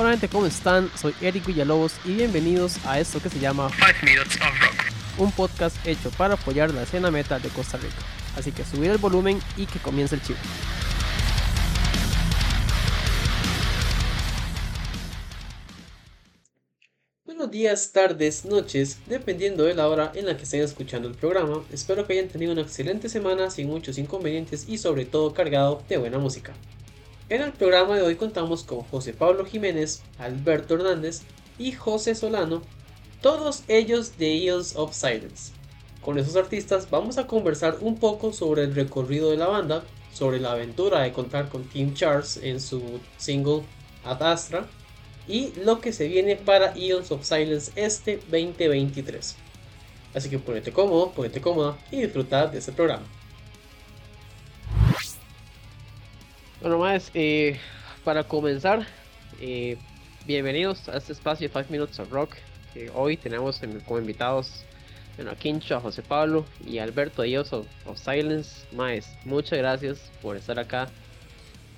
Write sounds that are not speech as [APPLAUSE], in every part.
Hola gente, ¿cómo están? Soy Eric Villalobos y bienvenidos a esto que se llama 5 Minutes of Rock, un podcast hecho para apoyar la escena metal de Costa Rica. Así que subir el volumen y que comience el chivo. Buenos días, tardes, noches, dependiendo de la hora en la que estén escuchando el programa. Espero que hayan tenido una excelente semana sin muchos inconvenientes y sobre todo cargado de buena música. En el programa de hoy contamos con José Pablo Jiménez, Alberto Hernández y José Solano, todos ellos de Eons of Silence. Con esos artistas vamos a conversar un poco sobre el recorrido de la banda, sobre la aventura de contar con Tim Charles en su single Ad Astra y lo que se viene para Eons of Silence este 2023. Así que ponete cómodo, ponete cómoda y disfruta de este programa. Bueno, más, eh, para comenzar, eh, bienvenidos a este espacio de 5 Minutes of Rock. Que hoy tenemos como invitados bueno, a Quincho, a José Pablo y a Alberto Dios of, of, Silence. Más, muchas gracias por estar acá.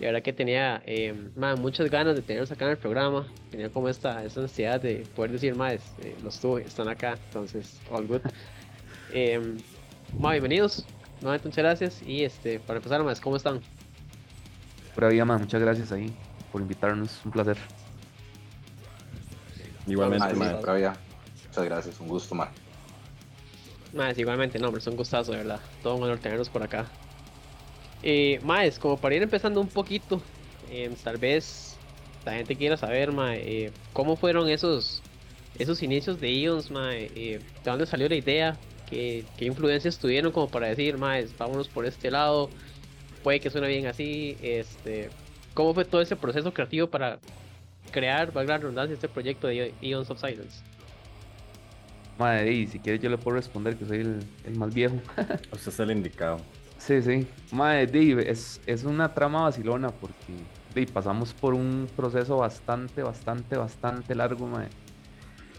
Y ahora que tenía eh, muchas ganas de tenerlos acá en el programa. Tenía como esta, esta ansiedad de poder decir más, eh, los tuve, están acá. Entonces, all good. [LAUGHS] eh, bienvenidos. Nuevamente muchas gracias. Y este, para empezar, más, ¿cómo están? Pura vida, man. Muchas gracias ahí por invitarnos. Un placer. Igualmente, man. Muchas gracias. Un gusto, man. Más, igualmente, no, hombre, es un gustazo, de verdad. Todo un honor tenerlos por acá. Eh, más, como para ir empezando un poquito, eh, tal vez la gente quiera saber, ma, eh, cómo fueron esos esos inicios de Ions, ma, eh, de dónde salió la idea, qué, qué influencias tuvieron como para decir, ma, vámonos por este lado, puede que suene bien así, este, cómo fue todo ese proceso creativo para crear, valga la redundancia, este proyecto de Eons of Silence. Madre, y si quieres yo le puedo responder que soy el, el más viejo. [LAUGHS] Usted es el indicado. Sí, sí. Madre, Dave, es, es una trama vacilona porque Dave, pasamos por un proceso bastante, bastante, bastante largo, madre.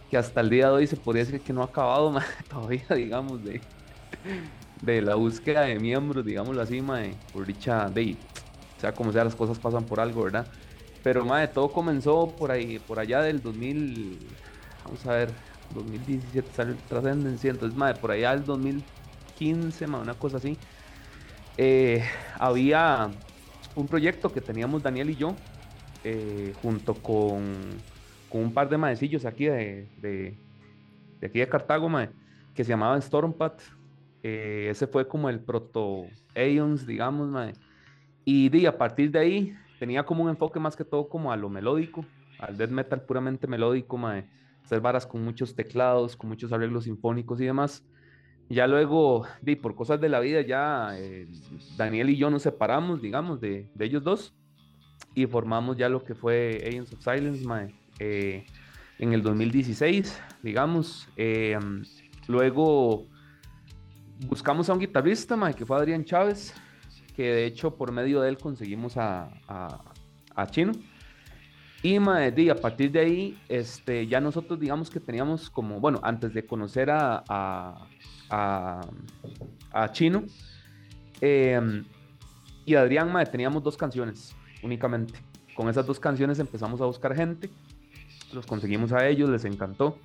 Que hasta el día de hoy se podría decir que no ha acabado, [LAUGHS] madre, todavía, digamos, de, de la búsqueda de miembros, digámoslo así, madre, por dicha Dave. O sea, como sea, las cosas pasan por algo, ¿verdad? Pero, madre, todo comenzó por ahí, por allá del 2000, vamos a ver, 2017 salió Trascendencia, entonces, madre, por allá del 2015, madre, una cosa así eh, había un proyecto que teníamos Daniel y yo, eh, junto con, con, un par de maecillos aquí de, de, de aquí de Cartago, mae, que se llamaban Stormpath. Eh, ese fue como el proto Aeons, digamos. Y, de, a partir de ahí tenía como un enfoque más que todo como a lo melódico, al death metal puramente melódico, mae. Hacer varas con muchos teclados, con muchos arreglos sinfónicos y demás. Ya luego, di, por cosas de la vida, ya eh, Daniel y yo nos separamos, digamos, de, ellos dos y formamos ya lo que fue Agents of Silence eh, en el 2016, digamos. Eh, luego buscamos a un guitarrista, mae, que fue Adrián Chávez, que de hecho por medio de él conseguimos a, a, a Chino. Y di, a partir de ahí, este, ya nosotros digamos que teníamos como, bueno, antes de conocer a, a, a, Chino eh, y Adrián, mae, teníamos dos canciones únicamente. Con esas dos canciones empezamos a buscar gente, los conseguimos a ellos, les encantó.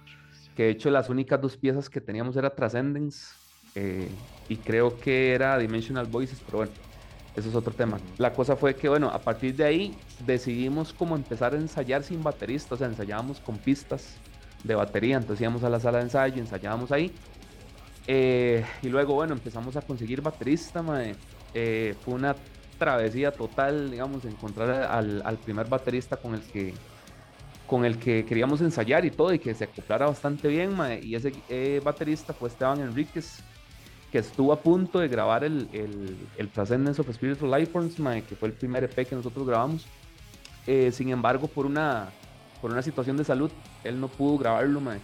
Que de hecho las únicas dos piezas que teníamos era Transcendence eh, y creo que era Dimensional Voices, pero bueno, eso es otro tema. La cosa fue que, bueno, a partir de ahí decidimos como empezar a ensayar sin baterista, o sea, ensayábamos con pistas de batería, entonces íbamos a la sala de ensayo, ensayábamos ahí. Eh, y luego, bueno, empezamos a conseguir baterista, eh, fue una travesía total, digamos, encontrar al, primer baterista con el que con el que queríamos ensayar y todo y que se acoplara bastante bien, y ese eh, baterista fue Esteban Enríquez, que estuvo a punto de grabar el, el, el Transcendence of Spiritual Lifeforms, que fue el primer EP que nosotros grabamos. Eh, sin embargo, por una, por una situación de salud, él no pudo grabarlo, mae.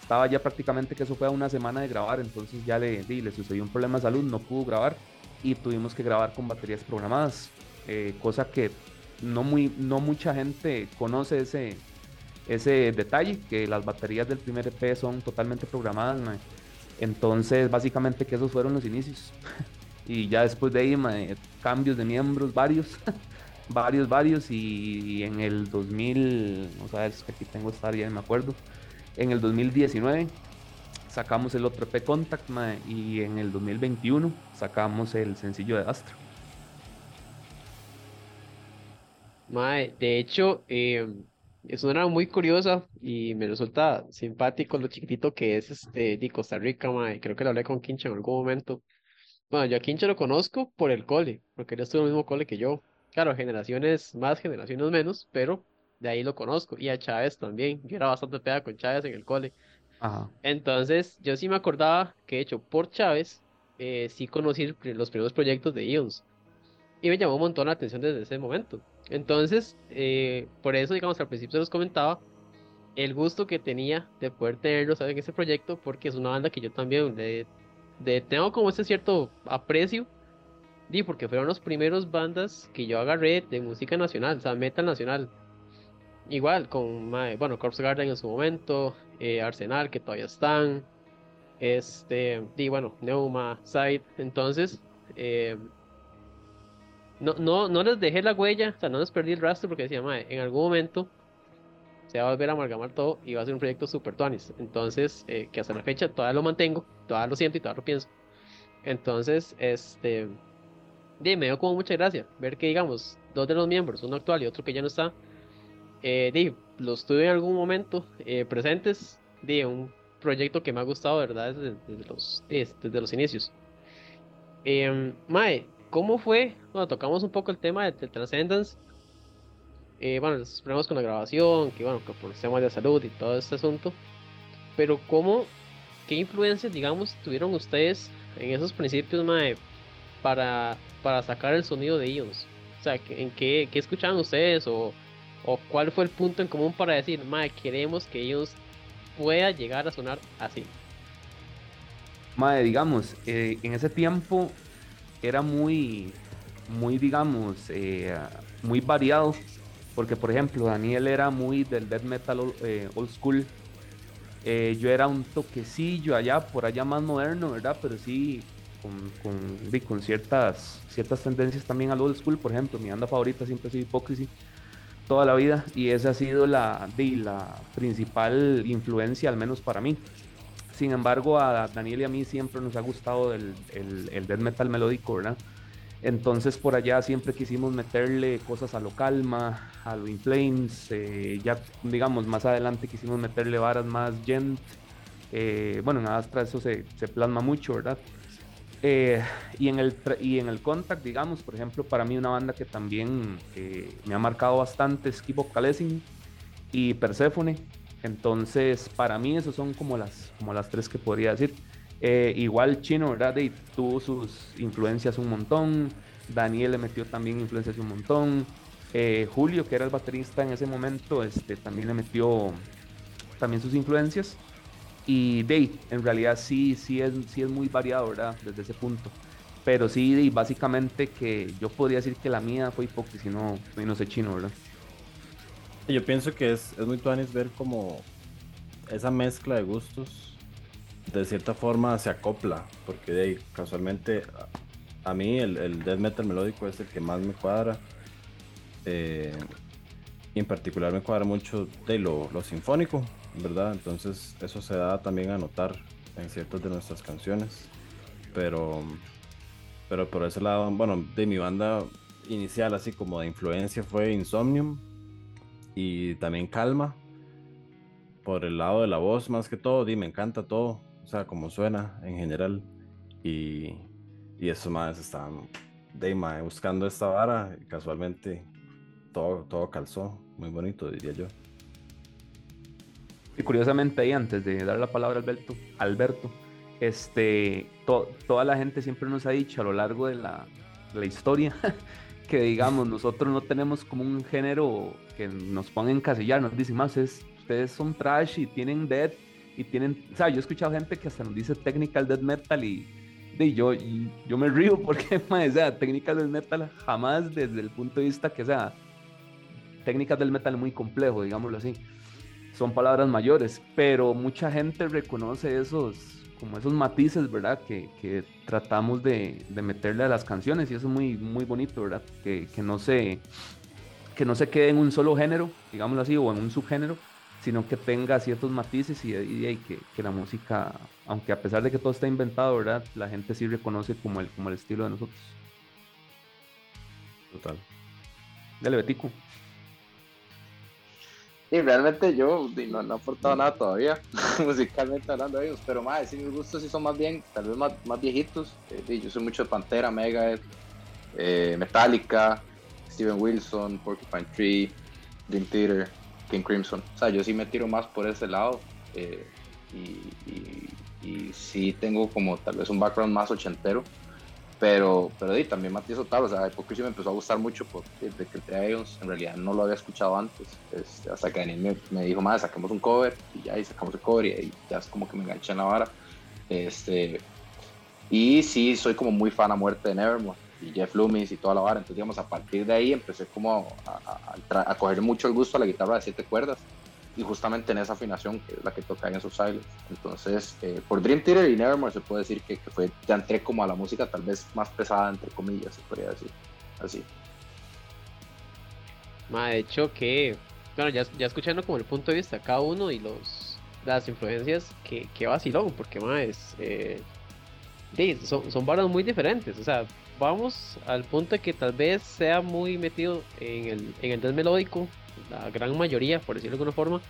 Estaba ya prácticamente que eso fue a una semana de grabar, entonces ya le, le sucedió un problema de salud, no pudo grabar y tuvimos que grabar con baterías programadas, eh, cosa que no, muy, no mucha gente conoce ese, ese detalle, que las baterías del primer EP son totalmente programadas, mae. Entonces, básicamente que esos fueron los inicios. [LAUGHS] y ya después de ahí, mae, cambios de miembros varios. [LAUGHS] varios, varios, y, en el 2000, vamos a ver, que aquí tengo esta área, me acuerdo, en el 2019 sacamos el otro EP Contact, y en el 2021 sacamos el sencillo de Astro. De hecho, eh, es una muy curiosa y me resulta simpático lo chiquitito que es este de Costa Rica, mae. Creo que lo hablé con Kincha en algún momento. Bueno, yo a Kincha lo conozco por el cole, porque él estuvo en el mismo cole que yo. Claro, generaciones más, generaciones menos, pero de ahí lo conozco. Y a Chávez también. Yo era bastante pega con Chávez en el cole. Ajá. Entonces, yo sí me acordaba que, de hecho, por Chávez, eh, sí conocí los primeros proyectos de Ions. Y me llamó un montón la atención desde ese momento. Entonces, eh, por eso, digamos, al principio se los comentaba el gusto que tenía de poder tenerlos en ese proyecto, porque es una banda que yo también le, tengo como ese cierto aprecio, di, porque fueron los primeros bandas que yo agarré de música nacional, o sea, metal nacional. Igual, con, bueno, Corpse Garden en su momento, eh, Arsenal, que todavía están, este, y bueno, Neuma, Side, entonces, eh, no, no, no les dejé la huella, o sea, no les perdí el rastro porque decía, madre, en algún momento se va a volver a amalgamar todo y va a ser un proyecto super tuanis. Entonces, eh, que hasta la fecha todavía lo mantengo, todavía lo siento y todavía lo pienso. Entonces, este, de, me dio como mucha gracia ver que, digamos, dos de los miembros, uno actual y otro que ya no está, eh, los tuve en algún momento eh, presentes, de un proyecto que me ha gustado, ¿verdad? Desde, los, desde los inicios. Eh, mae, ¿Cómo fue? Bueno, tocamos un poco el tema de, Transcendence. Eh, bueno, les esperamos con la grabación, que bueno, que por temas de salud y todo este asunto. Pero ¿cómo, qué influencias, digamos, tuvieron ustedes en esos principios, mae, para, para sacar el sonido de ellos? O sea, ¿en qué, qué escuchaban ustedes? O, o cuál fue el punto en común para decir, mae, queremos que ellos pueda llegar a sonar así? Mae, digamos, eh, en ese tiempo era muy, muy digamos, eh, muy variado. Porque, por ejemplo, Daniel era muy del death metal eh, old school. Eh, yo era un toquecillo allá, por allá más moderno, ¿verdad? Pero sí, con, con, ciertas, ciertas tendencias también al old school. Por ejemplo, mi banda favorita siempre ha sido Hypocrisy toda la vida. Y esa ha sido la, la principal influencia, al menos para mí. Sin embargo, a Daniel y a mí siempre nos ha gustado el, el, death metal melódico, ¿verdad? Entonces por allá siempre quisimos meterle cosas a lo calma, a lo in flames, eh, ya digamos más adelante quisimos meterle varas más gent, eh, bueno en Astra eso se, se plasma mucho, ¿verdad? Eh, y, en el, y en el Contact, digamos, por ejemplo, para mí una banda que también me ha marcado bastante es Keep y Persephone. Entonces, para mí, esos son como las, como las tres que podría decir. Eh, igual Chino, ¿verdad? Y tuvo sus influencias un montón. Daniel le metió también influencias un montón. Eh, Julio, que era el baterista en ese momento, este, también le metió también sus influencias. Y Dave, en realidad sí, sí es, sí es muy variado, ¿verdad? Desde ese punto. Pero sí, básicamente que yo podría decir que la mía fue hipócrita, no, no sé chino, ¿verdad? Yo pienso que es, es muy tuanis ver como esa mezcla de gustos de cierta forma se acopla, porque de casualmente a, mí el, el, death metal melódico es el que más me cuadra. Eh, y en particular me cuadra mucho de lo, sinfónico, ¿verdad? Entonces eso se da también a notar en ciertas de nuestras canciones. Pero, pero por ese lado, bueno, de mi banda inicial así como de influencia fue Insomnium y también calma por el lado de la voz más que todo, y me encanta todo, o sea, como suena en general y, y eso más estaban de buscando esta vara casualmente todo, todo calzó, muy bonito diría yo. Y curiosamente ahí antes de dar la palabra a Alberto, Alberto este, toda la gente siempre nos ha dicho a lo largo de la, de la historia [LAUGHS] que digamos, nosotros no tenemos como un género que nos ponga en casillar, nos dicen más, es, ustedes son trash y tienen death y tienen, o sea, yo he escuchado gente que hasta nos dice technical death metal y, de, yo, y yo me río porque, [LAUGHS] o sea, technical death metal jamás desde el punto de vista que, sea, técnicas del metal muy complejo, digámoslo así. Son palabras mayores, pero mucha gente reconoce esos como esos matices, ¿verdad? Que, que tratamos de, de, meterle a las canciones y eso es muy, muy bonito, ¿verdad? Que, que, no se, que no se quede en un solo género, digámoslo así, o en un subgénero, sino que tenga ciertos matices y, que, que, la música, aunque a pesar de que todo está inventado, ¿verdad? La gente sí reconoce como el, como el estilo de nosotros. Total. Dale, Betico. Y realmente yo no, no he aportado nada todavía, [LAUGHS] musicalmente hablando de ellos, pero más, sí, mis gustos sí son más bien, tal vez más, más viejitos. Eh, yo soy mucho de Pantera, Megadeth, eh, Metallica, Steven Wilson, Porcupine Tree, Dream Theater, King Crimson. O sea, yo sí me tiro más por ese lado. Eh, y, y, y, sí tengo como tal vez un background más ochentero. Pero, pero y, también matizo tal, o sea, Hypocrisy me empezó a gustar mucho entré a ellos, en realidad no lo había escuchado antes, este, hasta que Daniel me, dijo, más saquemos un cover, y ya, y sacamos el cover, y ya es como que me enganché en la vara. Este, y sí, soy como muy fan a muerte de Nevermore, y Jeff Loomis y toda la vara, entonces digamos, a partir de ahí empecé como a coger mucho el gusto a la guitarra de siete cuerdas, y justamente en esa afinación que es la que toca en esos Silence. Entonces, eh, por Dream Theater y Nevermore se puede decir que, que, fue, ya entré como a la música tal vez más pesada, entre comillas, se podría decir. Así. Ma, de hecho que, bueno, ya, ya escuchando como el punto de vista de cada uno y los las influencias, que, que porque ma, es, eh, son, son barras muy diferentes, o sea, vamos al punto de que tal vez sea muy metido en el, en el melódico, la gran mayoría, por decirlo de alguna forma.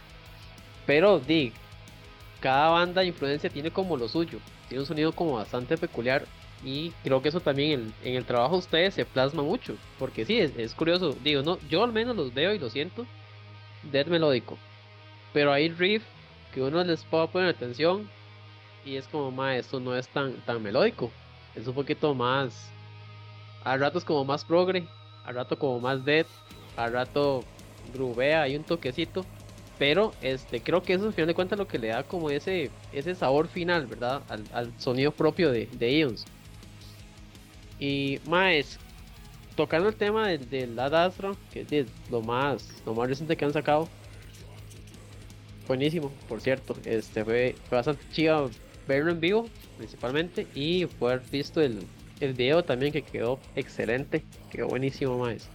Pero, di, cada banda de influencia tiene como lo suyo, tiene un sonido como bastante peculiar y creo que eso también en, el trabajo de ustedes se plasma mucho, porque sí, es, curioso, digo, no, yo al menos los veo y lo siento, death melódico, pero hay riff que uno les puede poner atención y es como, más esto no es tan, tan melódico, es un poquito más, a ratos como más progre, a rato como más death, a rato grubea, hay un toquecito. Pero este, creo que eso al final de cuentas lo que le da como ese, ese sabor final, ¿verdad? Al, sonido propio de, de Eons. Y más, tocando el tema del de que es lo más, lo más reciente que han sacado. Buenísimo, por cierto. Este fue, bastante chido verlo en vivo, principalmente. Y poder visto el, el video también que quedó excelente. Quedó buenísimo más.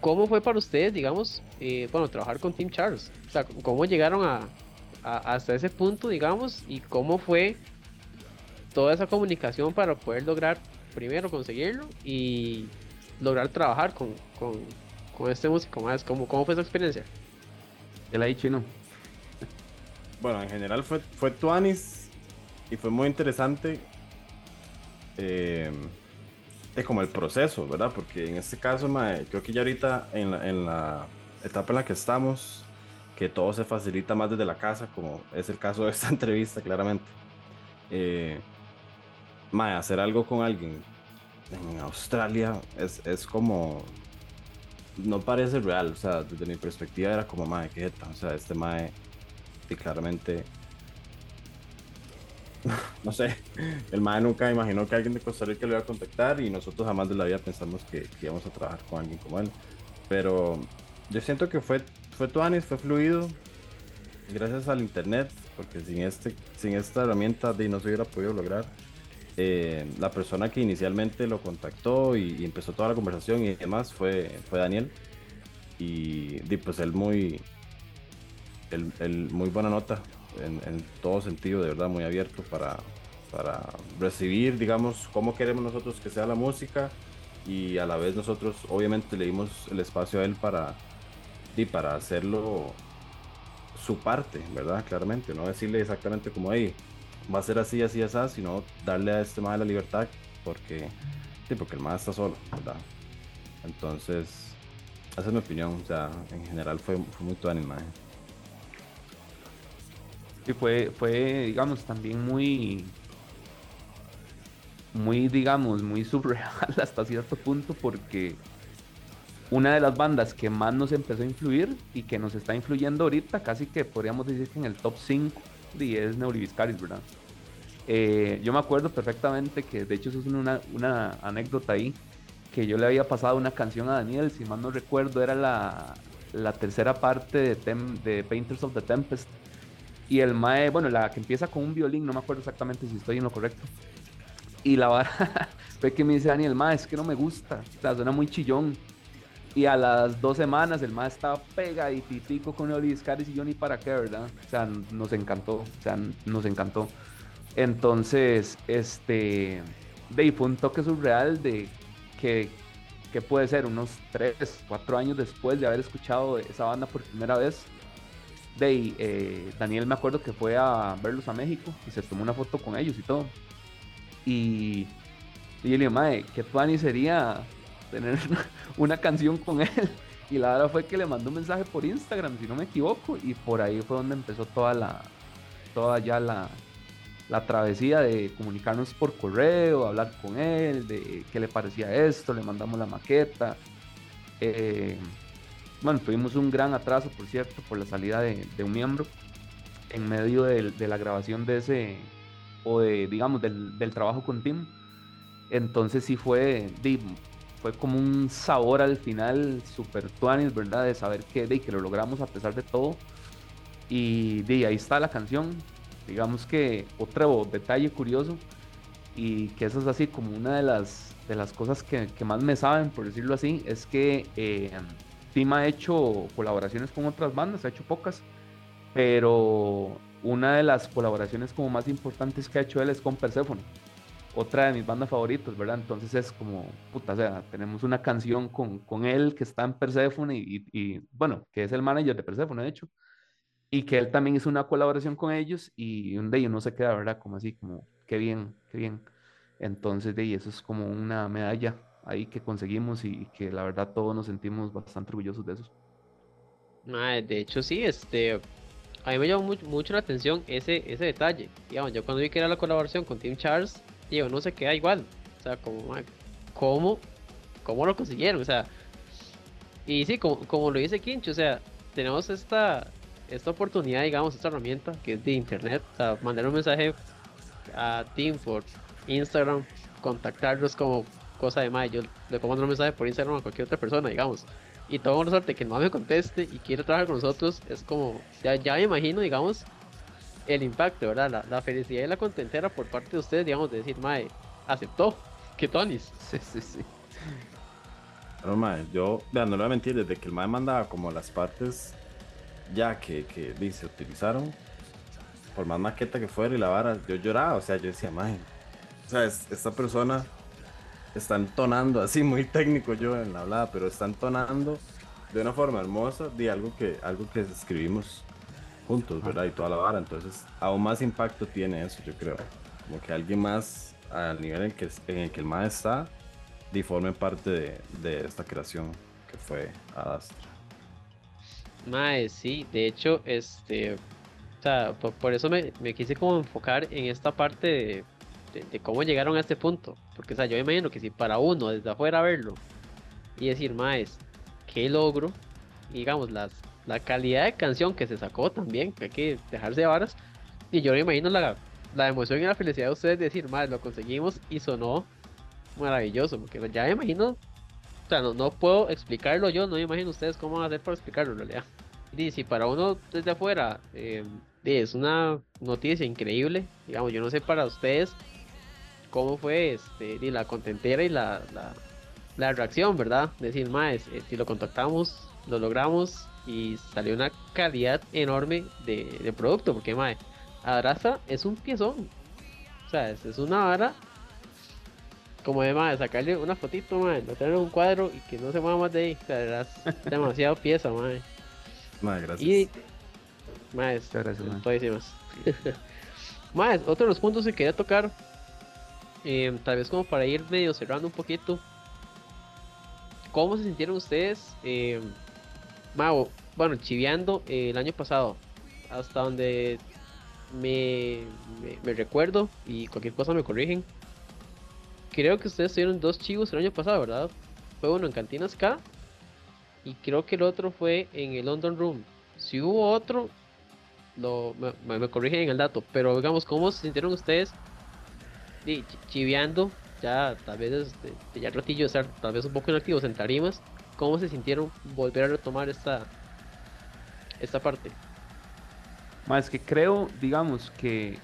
¿Cómo fue para ustedes, digamos, eh, bueno, trabajar con Team Charles? O sea, ¿cómo llegaron a, hasta ese punto, digamos, y cómo fue toda esa comunicación para poder lograr, primero, conseguirlo y lograr trabajar con, con, este músico más? ¿Cómo, ¿Cómo fue esa experiencia? El ahí chino. Bueno, en general fue, fue Tuanis y fue muy interesante. Eh, es como el proceso, ¿verdad? Porque en este caso, creo que ya ahorita en la, etapa en la que estamos, que todo se facilita más desde la casa, como es el caso de esta [LAUGHS] entrevista, claramente. Eh, hacer algo con alguien en Australia es, es, como. No parece real, o sea, desde mi perspectiva era como, mae, qué O sea, este mae, y claramente [LAUGHS] no sé, el MAE nunca imaginó que alguien de Costa Rica lo iba a contactar y nosotros jamás de la vida pensamos que, íbamos a trabajar con alguien como él. Pero yo siento que fue, fue Tuanis, fue fluido, gracias al internet, porque sin, este, sin esta herramienta de no se hubiera podido lograr. Eh, la persona que inicialmente lo contactó y, empezó toda la conversación y demás fue, fue Daniel. Y, pues él muy, el, muy buena nota, en, todo sentido, de verdad, muy abierto para, para recibir, digamos, cómo queremos nosotros que sea la música y a la vez nosotros obviamente le dimos el espacio a él para, y para hacerlo su parte, ¿verdad? Claramente, no decirle exactamente como, ahí va a ser así, así, así, sino darle a este más la libertad porque, porque el más está solo, ¿verdad? Entonces, esa es mi opinión, o sea, en general fue, fue muy tu animal y fue, fue, digamos, también muy, muy, digamos, muy [LAUGHS] surreal hasta cierto punto porque una de las bandas que más nos empezó a influir y que nos está influyendo ahorita, casi que podríamos decir que en el top 5 es Neuriviscaris, ¿verdad? Eh, yo me acuerdo perfectamente que, de hecho, eso es una, una, anécdota ahí, que yo le había pasado una canción a Daniel, si mal no recuerdo, era la, la tercera parte de, de Painters of the Tempest, y el mae, bueno, la que empieza con un violín, no me acuerdo exactamente si estoy en lo correcto. Y la vara [LAUGHS] fue que me dice Daniel, mae, es que no me gusta, o sea, suena muy chillón. Y a las dos semanas el más estaba pegadititico con Oli Caris y yo ni para qué, ¿verdad? O sea, nos encantó, o sea, nos encantó. Entonces, este, de fue un toque surreal de que, que puede ser unos 3, 4 años después de haber escuchado esa banda por primera vez. De eh, Daniel me acuerdo que fue a verlos a México y se tomó una foto con ellos y todo. Y, y yo le dije, madre, qué tuani sería tener [LAUGHS] una canción con él. Y la verdad fue que le mandó un mensaje por Instagram, si no me equivoco, y por ahí fue donde empezó toda la, toda ya la, la travesía de comunicarnos por correo, hablar con él, de qué le parecía esto, le mandamos la maqueta. Eh, bueno, tuvimos un gran atraso, por cierto, por la salida de, un miembro en medio de, la grabación de ese, o de, digamos, del, trabajo con Tim. Entonces sí fue, fue como un sabor al final super tuanis, ¿verdad? De saber que, de, que lo logramos a pesar de todo. Y ahí está la canción. Digamos que otro detalle curioso y que eso es así como una de las, de las cosas que, que más me saben, por decirlo así, es que eh, Tim ha hecho colaboraciones con otras bandas, ha hecho pocas, pero una de las colaboraciones como más importantes que ha hecho él es con Persephone otra de mis bandas favoritas, ¿verdad? Entonces es como, puta, o sea, tenemos una canción con, con él que está en Persephone y, y, bueno, que es el manager de Persephone, de hecho, y que él también hizo una colaboración con ellos y un de ellos no se queda, ¿verdad? Como así, como, qué bien, qué bien. Entonces, de ahí, eso es como una medalla ahí que conseguimos y, que la verdad todos nos sentimos bastante orgullosos de eso. de hecho, sí, este, a mí me llamó mucho, mucho, la atención ese, ese detalle. Digamos, yo cuando vi que era la colaboración con Tim Charles, digo, no se queda igual. O sea, como, ¿cómo, cómo lo consiguieron? O sea, y sí, como, como lo dice Kinch, o sea, tenemos esta, esta oportunidad, digamos, esta herramienta que es de internet, o sea, mandar un mensaje a Team por Instagram, contactarlos como cosa de más. Yo le puedo mandar un mensaje por Instagram a cualquier otra persona, digamos. Y todo una suerte que no me conteste y quiere trabajar con nosotros, es como, ya, ya me imagino, digamos, el impacto, ¿verdad? La, felicidad y la contentera por parte de ustedes, digamos, de decir, Mae, aceptó, que Tonis. [LAUGHS] Sí, sí, sí. Pero, Mae, yo, vean, no le voy a mentir, desde que el Mae mandaba como las partes ya que, que se utilizaron, por más maqueta que fuera y la vara, yo lloraba, o sea, yo decía, Mae, o sea, esta persona está entonando, así muy técnico yo en la hablada, pero está entonando de una forma hermosa de algo que, algo que escribimos juntos, ¿verdad? Y toda la vara. Entonces, aún más impacto tiene eso, yo creo. Como que alguien más al nivel en, que, en el que el más está, y forme parte de, de, esta creación que fue Adastra. Mae, sí, de hecho, este, o sea, por, eso me, me, quise como enfocar en esta parte de, de, cómo llegaron a este punto, porque, o sea, yo me imagino que si para uno desde afuera verlo y decir, Maes, qué logro, digamos, las, la calidad de canción que se sacó también, que hay que dejarse de varas. Y yo me imagino la, la emoción y la felicidad de ustedes de decir, madre, lo conseguimos y sonó maravilloso, porque ya me imagino, o sea, no, no puedo explicarlo yo, no me imagino ustedes cómo van a hacer para explicarlo en realidad. Y si para uno desde afuera eh, es una noticia increíble, digamos, yo no sé para ustedes cómo fue este, la contentera y la, la, reacción, ¿verdad? Decir, más, eh, si lo contactamos, lo logramos, y salió una calidad enorme de, producto, porque mae, Adraza es un piezón. O sea, es, una vara como de mae, sacarle una fotito, mae, meterle un cuadro y que no se mueva más de ahí. O sea, es [LAUGHS] demasiado pieza, mae. Mae, gracias. Y, mae, gracias, [LAUGHS] mae. otro de los puntos que quería tocar, eh, tal vez como para ir medio cerrando un poquito. ¿Cómo se sintieron ustedes? Eh, Mago, bueno, chiviando eh, el año pasado, hasta donde me, me, recuerdo y cualquier cosa me corrigen. Creo que ustedes tuvieron dos chivos el año pasado, ¿verdad? Fue uno en Cantinas K y creo que el otro fue en el London Room. Si hubo otro, lo, me, corrigen en el dato, pero digamos, ¿cómo se sintieron ustedes y, chiviando? Ya tal vez desde, ya ratillo estar tal vez un poco inactivos en tarimas ¿Cómo se sintieron volver a retomar esta, esta parte? Más que creo, digamos, que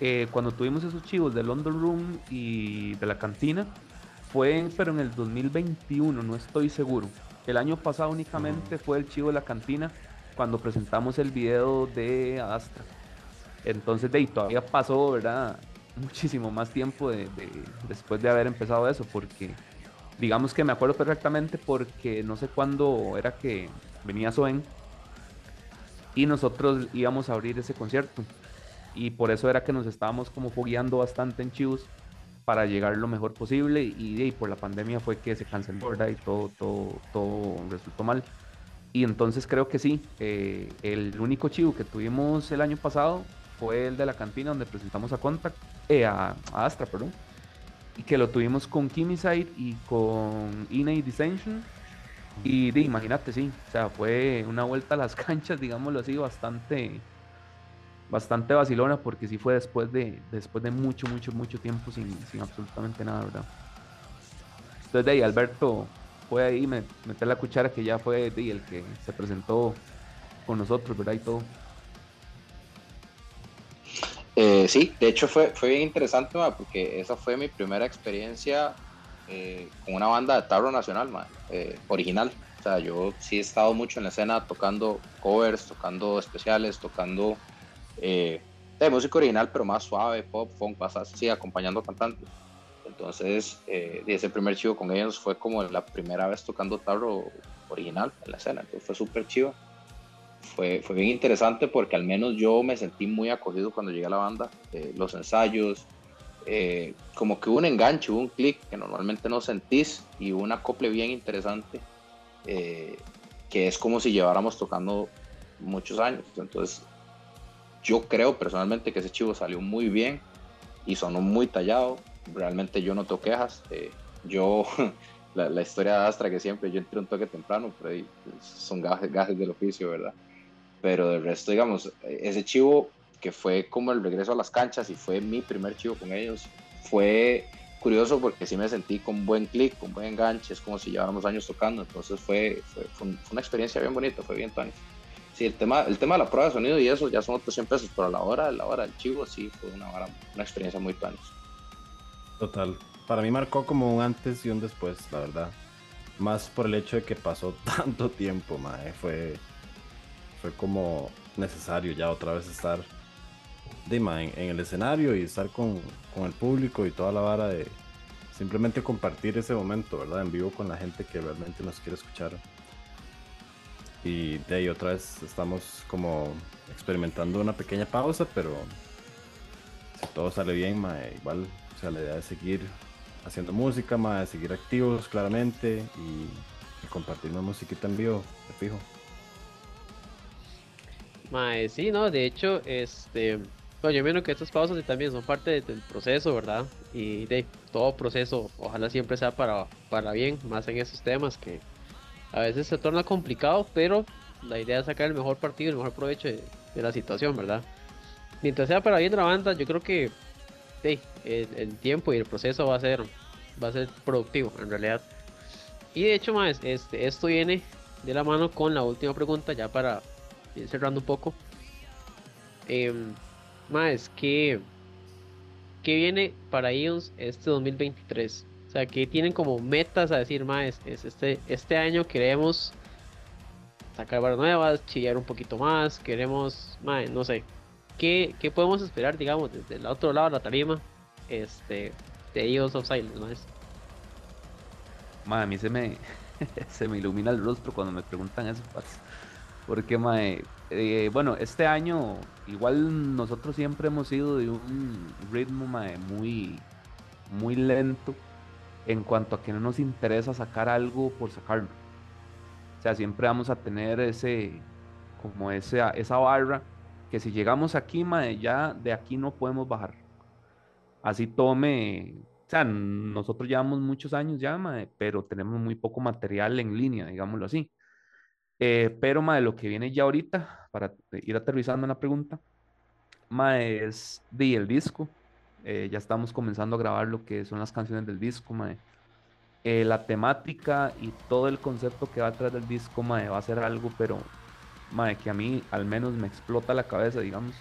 eh, cuando tuvimos esos chivos de London Room y de la cantina, fue pero en el 2021, no estoy seguro. el año pasado únicamente fue el chivo de la cantina cuando presentamos el video de Astra. Entonces, de ahí todavía pasó, ¿verdad? Muchísimo más tiempo de, después de haber empezado eso, porque digamos que me acuerdo perfectamente porque no sé cuándo era que venía Soen y nosotros íbamos a abrir ese concierto. Y por eso era que nos estábamos como fogueando bastante en Chivos para llegar lo mejor posible y, por la pandemia fue que se canceló ¿verdad? y todo, todo, todo resultó mal. Y entonces creo que sí, eh, el único chivo que tuvimos el año pasado fue el de la cantina donde presentamos a Contact, eh, a, Astra, perdón, y que lo tuvimos con Kimiside y con Innate Dissension. Y de, imagínate, sí, o sea, fue una vuelta a las [LAUGHS] canchas, digámoslo así, bastante, bastante vacilona, porque sí fue después de, después de mucho, mucho, mucho tiempo sin, sin absolutamente nada, ¿verdad? Entonces de ahí, Alberto, fue ahí meter la cuchara que ya fue de, el que se presentó con nosotros, ¿verdad? Y todo. Eh, sí, de hecho fue, fue bien interesante, porque esa fue mi primera experiencia eh, con una banda de tarro nacional, eh, original. O sea, yo sí he estado mucho en la escena tocando covers, tocando especiales, tocando de música original, pero más suave, pop, funk, acompañando cantantes. Entonces, eh, ese primer chivo con ellos fue como la primera vez tocando tarro original en la escena, entonces fue súper chivo. Fue, fue bien interesante porque al menos yo me sentí muy acogido cuando llegué a la banda, eh, los ensayos, eh, como que hubo un enganche, hubo un clic que normalmente no sentís y hubo un acople bien interesante, eh, que es como si lleváramos tocando muchos años. Entonces, yo creo personalmente que ese chivo salió muy bien y sonó muy tallado realmente yo no tengo quejas. Eh, yo, [LAUGHS] la, historia de Astra que siempre yo entré un toque temprano, pero son gajes, gajes del oficio, ¿verdad? Pero del resto, digamos, ese chivo que fue como el regreso a las canchas y fue mi primer chivo con ellos, fue curioso porque sí me sentí con buen clic, con buen enganche, es como si lleváramos años tocando, entonces fue, fue, una experiencia bien bonita, fue bien tan Sí, el tema, el tema de la prueba de sonido y eso ya son otros 100 pesos, pero a la hora, la hora del chivo sí fue una, una experiencia muy tuanis. Total. Para mí marcó como un antes y un después, la verdad. Más por el hecho de que pasó [LAUGHS] tanto tiempo, mae. Fue, fue como necesario ya otra vez estar en, el escenario y estar con, el público y toda la vara de simplemente compartir ese momento, ¿verdad? En vivo con la gente que realmente nos quiere escuchar. Y de ahí otra vez estamos como experimentando una pequeña pausa, pero si todo sale bien, igual la idea de seguir haciendo música, de seguir activos claramente y, compartir más musiquita en vivo, de fijo. Mae, sí, no, de hecho, este, bueno, yo menos que estas pausas también son parte del proceso, ¿verdad? Y de todo proceso, ojalá siempre sea para, para bien, más en esos temas que a veces se torna complicado, pero la idea es sacar el mejor partido, el mejor provecho de, la situación, ¿verdad? Mientras sea para bien de la banda, yo creo que el, tiempo y el proceso va a ser va a ser productivo en realidad. Y de hecho, más este, esto viene de la mano con la última pregunta, ya para cerrando un poco. Eh, más que ¿qué viene para ellos este 2023? O sea, que tienen como metas a decir, más es este, este año queremos sacar barras nuevas, chillar un poquito más, queremos, más, no sé, ¿qué, podemos esperar, digamos, desde el otro lado de la tarima este, de Eagles of Silence, ¿no es? a mí se me, [LAUGHS] se me ilumina el rostro cuando me preguntan eso, porque, mae, eh, bueno, este año igual nosotros siempre hemos sido de un ritmo mae, muy, muy lento en cuanto a que no nos interesa sacar algo por sacarlo. O sea, siempre vamos a tener ese, como ese, esa barra que si llegamos aquí, mae, ya de aquí no podemos bajar. Así tome, o sea, nosotros llevamos muchos años ya, mae, pero tenemos muy poco material en línea, digámoslo así. Eh, pero, mae, lo que viene ya ahorita, para ir aterrizando en la pregunta, mae, es de el disco. Eh, ya estamos comenzando a grabar lo que son las canciones del disco, mae. Eh, la temática y todo el concepto que va atrás del disco, mae, va a ser algo, pero que a mí al menos me explota la cabeza, digamos.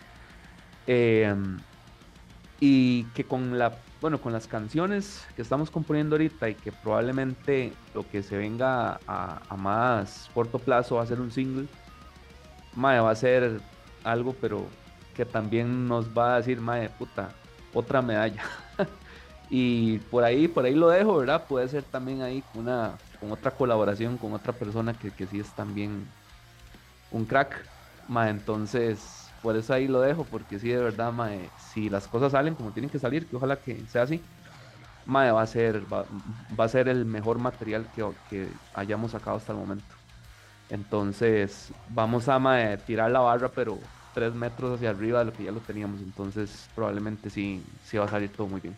Y que con la bueno con las canciones que estamos componiendo ahorita y que probablemente lo que se venga a, más corto plazo va a ser un single mae, va a ser algo pero que también nos va a decir mae puta otra medalla [LAUGHS] y por ahí por ahí lo dejo verdad puede ser también ahí una con otra colaboración con otra persona que, que sí es también un crack. Mae, entonces por eso ahí lo dejo, porque sí, de verdad, mae, si las cosas salen como tienen que salir, que ojalá que sea así, mae, va a ser, va, a ser el mejor material que, que, hayamos sacado hasta el momento. Entonces, vamos a mae, tirar la barra, pero tres metros hacia arriba de lo que ya lo teníamos. Entonces, probablemente sí, sí va a salir todo muy bien.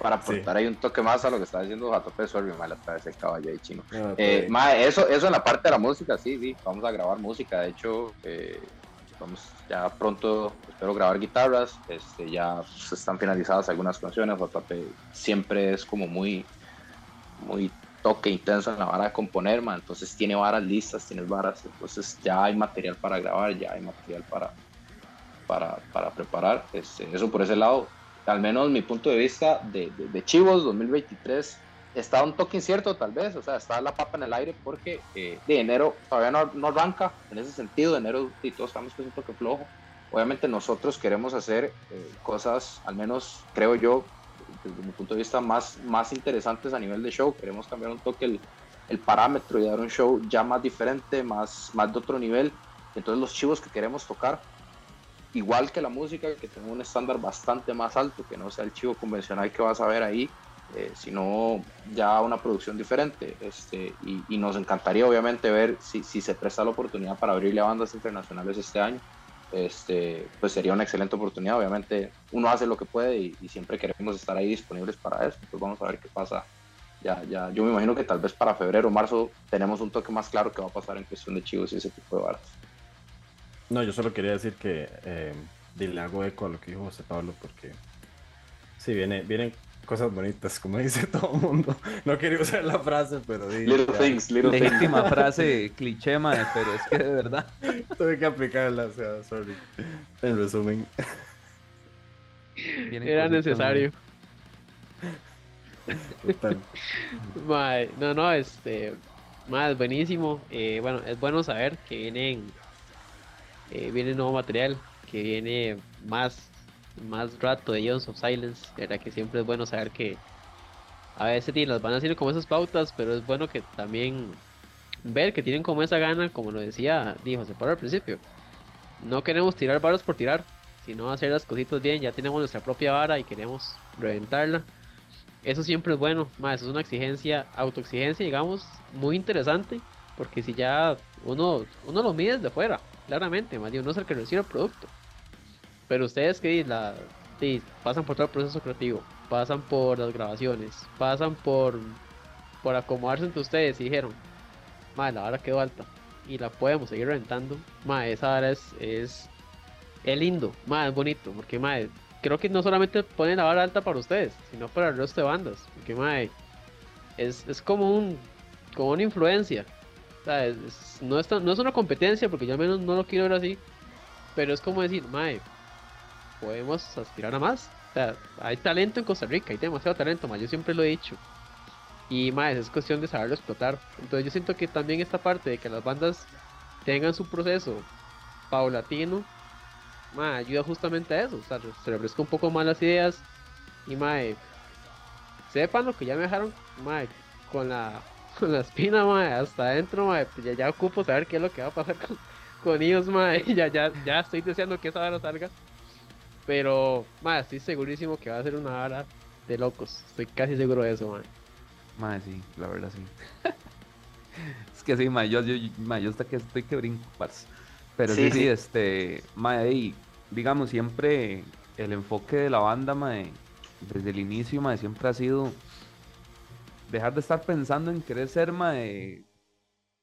Para aportar ahí un toque más a lo que estaba diciendo Jatope, sorry, mal otra vez el caballo ahí chino. eh, mae, eso, eso en la parte de la música, sí, sí, vamos a grabar música. De hecho, eh, vamos ya pronto, espero grabar guitarras, este, ya están finalizadas algunas canciones, JP siempre es como muy, muy toque intenso en la vara de componer, entonces tiene varas listas, tiene varas, entonces ya hay material para grabar, ya hay material para, para, para preparar, este, eso por ese lado, al menos mi punto de vista de, de, de Chivos 2023 está un toque incierto tal vez, o sea, está la papa en el aire porque eh, de enero todavía no, no, arranca en ese sentido, de enero y todos sabemos que es un toque flojo. Obviamente nosotros queremos hacer eh, cosas, al menos creo yo, desde mi punto de vista, más, más interesantes a nivel de show. Queremos cambiar un toque el, el parámetro y dar un show ya más diferente, más, más de otro nivel. Entonces los chivos que queremos tocar, igual que la música, que tenga un estándar bastante más alto, que no sea el chivo convencional que vas a ver ahí, eh, sino ya una producción diferente. Este, y, nos encantaría obviamente ver si, si, se presta la oportunidad para abrirle a bandas internacionales este año. Este, pues sería una excelente oportunidad. Obviamente uno hace lo que puede y, siempre queremos estar ahí disponibles para eso. Pues vamos a ver qué pasa. Ya, ya, yo me imagino que tal vez para febrero o marzo tenemos un toque más claro que va a pasar en cuestión de chivos y ese tipo de balas. No, yo solo quería decir que eh, le hago eco a lo que dijo José Pablo porque sí, viene, vienen cosas bonitas, como dice [LAUGHS] todo el mundo. No quería usar la frase, pero Little things, little Legítima [LAUGHS] frase cliché, mae, pero es que de verdad. Tuve que aplicarla, o sea, sorry. En resumen. Era necesario. [LAUGHS] Mae, no, no, este. Más buenísimo. Eh, bueno, es bueno saber que vienen. Eh, viene nuevo material. Que viene más más rato de Ions of Silence. Era que siempre es bueno saber que a veces las van haciendo como esas pautas, pero es bueno que también ver que tienen como esa gana, como lo decía, dijo se al principio. No queremos tirar varas por tirar, sino hacer las cositas bien. Ya tenemos nuestra propia vara y queremos reventarla. Eso siempre es bueno, más es una exigencia, autoexigencia, digamos, muy interesante, porque si ya uno, uno lo mide desde fuera, claramente, más uno es el que recibe el producto. Pero ustedes que la, pasan por todo el proceso creativo, pasan por las grabaciones, pasan por, por acomodarse entre ustedes y dijeron, madre, la hora quedó alta y la podemos seguir rentando, madre, esa hora es, es, lindo, madre, es bonito, porque madre, creo que no solamente ponen la vara alta para ustedes, sino para el resto de bandas, porque madre, es, es como un, como una influencia, no, es, no es una competencia, porque yo al menos no lo quiero ver así, pero es como decir, madre, podemos aspirar a más. O sea, hay talento en Costa Rica, hay demasiado talento, más yo siempre lo he dicho. Y más, es cuestión de saberlo explotar. Entonces yo siento que también esta parte de que las bandas tengan su proceso paulatino, más ayuda justamente a eso. O sea, se refresca un poco más las ideas y más, sepan lo que ya me dejaron, más, con la, [LAUGHS] con la espina, más, hasta adentro, más, pues ya, ya ocupo saber qué es lo que va a pasar [LAUGHS] con, ellos, más, ya, ya, ya estoy deseando que esa hora salga. Pero, más, estoy segurísimo que va a ser una vara de locos. Estoy casi seguro de eso, man. Madre, sí, la verdad sí. [LAUGHS] es que sí, madre, yo, yo, yo hasta que estoy que brinco, Pero sí, sí, este, madre, digamos, siempre el enfoque de la banda, madre, desde el inicio, madre, siempre ha sido dejar de estar pensando en querer ser, madre,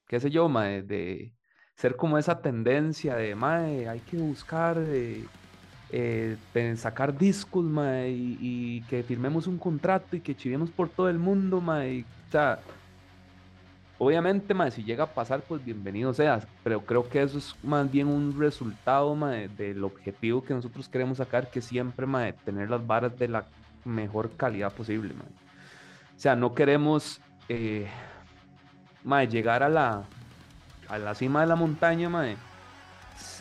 qué sé yo, madre, de ser como esa tendencia de, madre, hay que buscar... Eh, eh, sacar discos, y, que firmemos un contrato y que chivemos por todo el mundo, ma, o sea, Obviamente, mae, si llega a pasar, pues bienvenido sea, pero creo que eso es más bien un resultado mae, del objetivo que nosotros queremos sacar, que siempre mae, tener las varas de la mejor calidad posible. Mae. O sea, no queremos eh, mae, llegar a la, a la cima de la montaña, mae,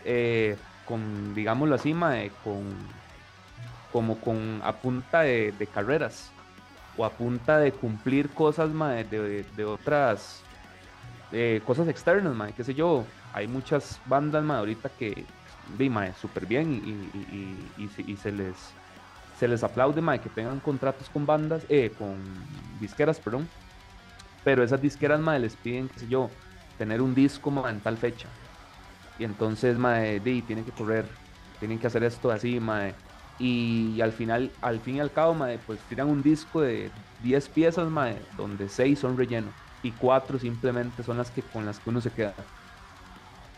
eh, con, digámoslo así, mae, con, como con a punta de, carreras o a punta de cumplir cosas mae, de, otras eh, cosas externas, mae, qué sé yo. Hay muchas bandas, mae, ahorita que, vi, súper bien y, se les se les aplaude, que tengan contratos con bandas, eh, con disqueras, perdón. Pero esas disqueras, mae, les piden, qué sé yo, tener un disco, mae, en tal fecha. Y entonces, mae, di, tienen que correr, tienen que hacer esto así, mae. Y, al final, al fin y al cabo, mae, pues tiran un disco de 10 piezas, mae, donde 6 son relleno y cuatro simplemente son las que con las que uno se queda.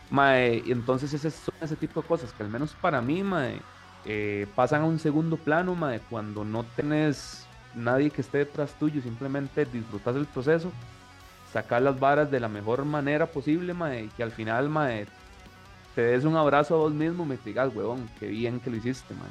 Mae, entonces ese, son ese tipo de cosas que al menos para mí, mae, eh, pasan a un segundo plano, mae, cuando no tenés nadie que esté detrás tuyo, simplemente disfrutas del proceso, sacar las varas de la mejor manera posible, mae, y que al final, mae, te des un abrazo a vos mismo, me digas, huevón, qué bien que lo hiciste, mae.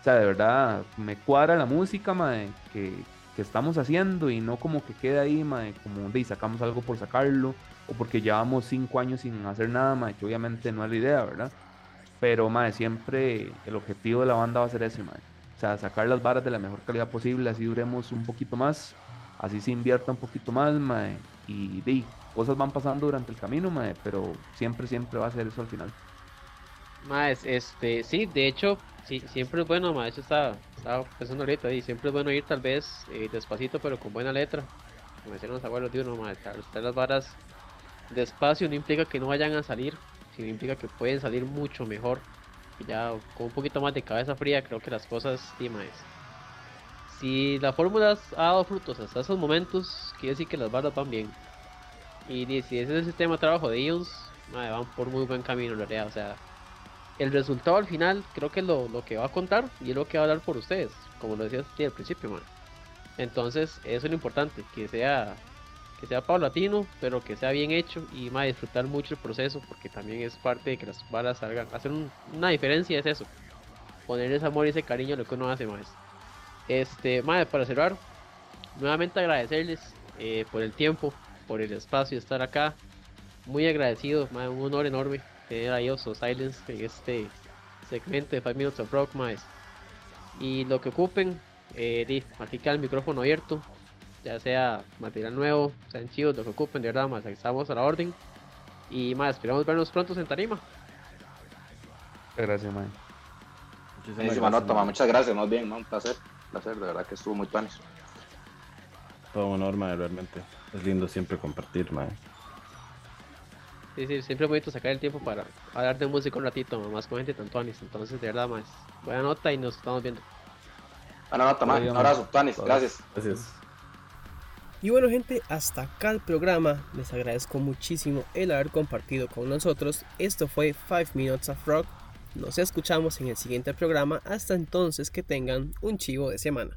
O sea, de verdad, me cuadra la música, mae, que, que estamos haciendo y no como que quede ahí, mae, como de sacamos algo por sacarlo o porque llevamos cinco años sin hacer nada, mae, que obviamente no es la idea, ¿verdad? Pero, mae, siempre el objetivo de la banda va a ser ese, mae. O sea, sacar las varas de la mejor calidad posible, así duremos un poquito más, así se invierta un poquito más, mae, y de cosas van pasando durante el camino, mae, pero siempre, siempre va a ser eso al final. Mae, este, sí, de hecho, sí, siempre es bueno, ma, eso estaba, estaba pensando ahorita, y siempre es bueno ir tal vez eh, despacito, pero con buena letra. Como decían los abuelos de uno, ma, estar las varas despacio no implica que no vayan a salir, sino implica que pueden salir mucho mejor. Ya con un poquito más de cabeza fría, creo que las cosas, sí, ma, si la fórmula ha dado frutos hasta esos momentos, quiere decir que las varas van bien. Y si ese es el sistema de trabajo de ellos, van por muy buen camino en realidad, o sea el resultado al final creo que es lo, que va a contar y es lo que va a hablar por ustedes, como lo decía al principio, man. Entonces, eso es lo importante, que sea que sea paulatino, pero que sea bien hecho y más disfrutar mucho el proceso, porque también es parte de que las balas salgan. Hacer una diferencia es eso, poner ese amor y ese cariño a lo que uno hace más. Este, más para cerrar, nuevamente agradecerles eh, por el tiempo, por el espacio de estar acá. Muy agradecido, un honor enorme tener ahí Oso Silence en este segmento de 5 Minutes of Rock más. Y lo que ocupen, eh, aquí queda el micrófono abierto, ya sea material nuevo, sean chidos, lo que ocupen, de verdad, más estamos a la orden. Y más, esperamos vernos pronto en Tarima. Gracias, man. Muchísimas gracias, muchas gracias, más bien, un placer, placer, de verdad que estuvo muy panes. Todo un honor, realmente. Es lindo siempre compartir, man. Sí, sí, siempre es bonito sacar el tiempo para hablar de música un ratito, más con gente tanto Anis. Entonces, de verdad, más. Buena nota y nos estamos viendo. Buena nota, más. Un abrazo, Tanis. Gracias. Gracias. Y bueno gente, hasta acá el programa. Les agradezco muchísimo el haber compartido con nosotros. Esto fue 5 Minutes of Rock. Nos escuchamos en el siguiente programa. Hasta entonces que tengan un chivo de semana.